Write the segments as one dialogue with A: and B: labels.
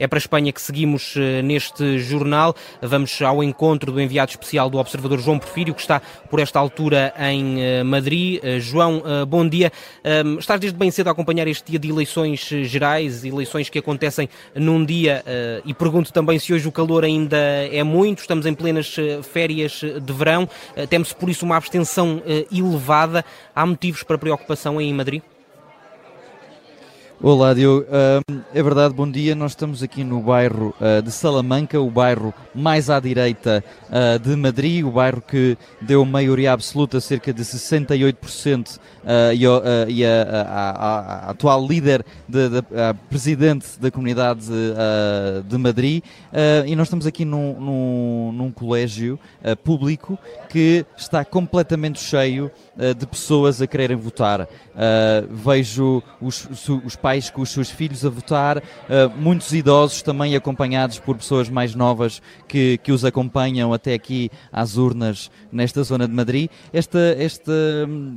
A: É para a Espanha que seguimos eh, neste jornal. Vamos ao encontro do enviado especial do Observador João Porfírio, que está por esta altura em eh, Madrid. Eh, João, bom dia. Ehm, estás desde bem cedo a acompanhar este dia de eleições gerais, eleições que acontecem num dia, e pergunto também se hoje o calor ainda é muito. Estamos em plenas férias de verão. Temos por isso uma abstenção elevada. Há motivos para preocupação aí em Madrid?
B: Olá, Diogo. Uh, é verdade, bom dia. Nós estamos aqui no bairro uh, de Salamanca, o bairro mais à direita uh, de Madrid, o bairro que deu maioria absoluta, cerca de 68%, e, e a, a, a, a, atual líder, de, de, presidente da comunidade de Madrid. e nós estamos aqui num, num, num colégio público que está completamente cheio de pessoas a quererem votar. vejo os, os pais com os seus filhos a votar, uh, muitos idosos também acompanhados por pessoas mais novas que, que os acompanham até aqui às urnas nesta zona de Madrid. Esta, esta,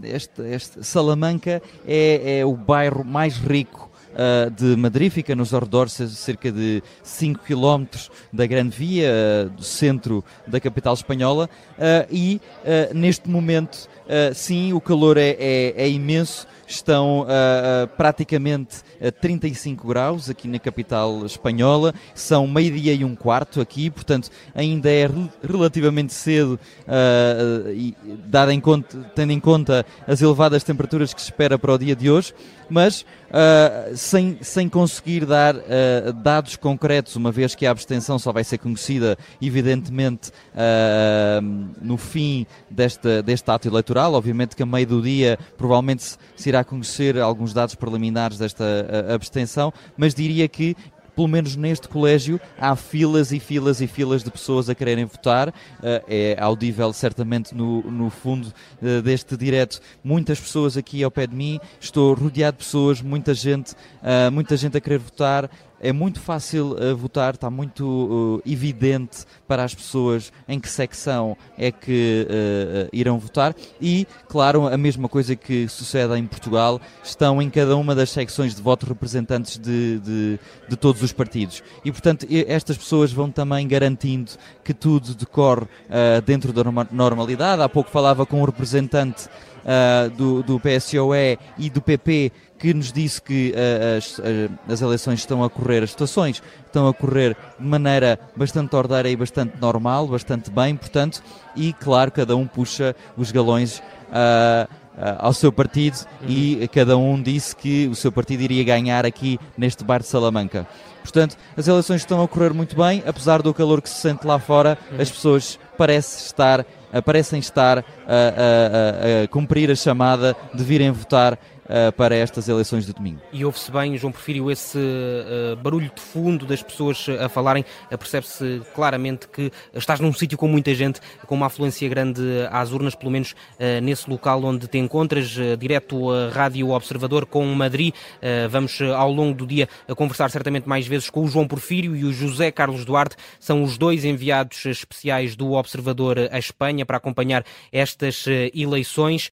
B: esta, esta Salamanca é, é o bairro mais rico uh, de Madrid, fica nos arredores, cerca de 5 km da Grande Via, uh, do centro da capital espanhola, e neste momento, sim, o calor é, é, é imenso estão uh, praticamente a 35 graus aqui na capital espanhola, são meio-dia e um quarto aqui, portanto ainda é relativamente cedo, uh, e, dado em conta, tendo em conta as elevadas temperaturas que se espera para o dia de hoje, mas uh, sem, sem conseguir dar dados concretos, uma vez que a abstenção só vai ser conhecida, evidentemente, no fim desta, deste ato eleitoral. Obviamente que a meio do dia provavelmente se irá conhecer alguns dados preliminares desta abstenção, mas diria que pelo menos neste colégio, há filas e filas e filas de pessoas a quererem votar. Eh, é audível, certamente, no, no fundo eh, deste direto. Muitas pessoas aqui ao pé de mim. Estou rodeado de pessoas, muita gente, eh, muita gente a querer votar é muito fácil uh, votar, está muito uh, evidente para as pessoas em que secção é que uh, irão votar e, claro, a mesma coisa que sucede em Portugal, estão em cada uma das secções de voto representantes de, de, de todos os partidos. E, portanto, estas pessoas vão também garantindo que tudo decorre dentro da normalidade. Há pouco falava com um representante uh, do, do PSOE e do PP que nos disse que uh, as, uh, as eleições estão a correr, as votações estão a correr de maneira bastante ordeira e bastante normal, bastante bem, portanto, e claro, cada um puxa os galões ao seu partido uhum. e cada um disse que o seu partido iria ganhar aqui neste bar de Salamanca. Portanto, as eleições estão a correr muito bem, apesar do calor que se sente lá fora, uhum. as pessoas parecem estar parecem estar a, a, a, a cumprir a chamada de virem votar uh, para estas eleições de domingo.
A: E ouve-se bem, João Prefiro, esse uh, barulho de fundo das pessoas a falarem, percebe-se claramente que estás num sítio com muita gente, com uma afluência grande às urnas, pelo menos nesse local onde te encontras, direto a Rádio Observador com Madrid. vamos ao longo do dia conversar certamente mais vezes com o João Porfírio e o José Carlos Duarte, são os dois enviados especiais do Observador à Espanha para acompanhar estas eleições.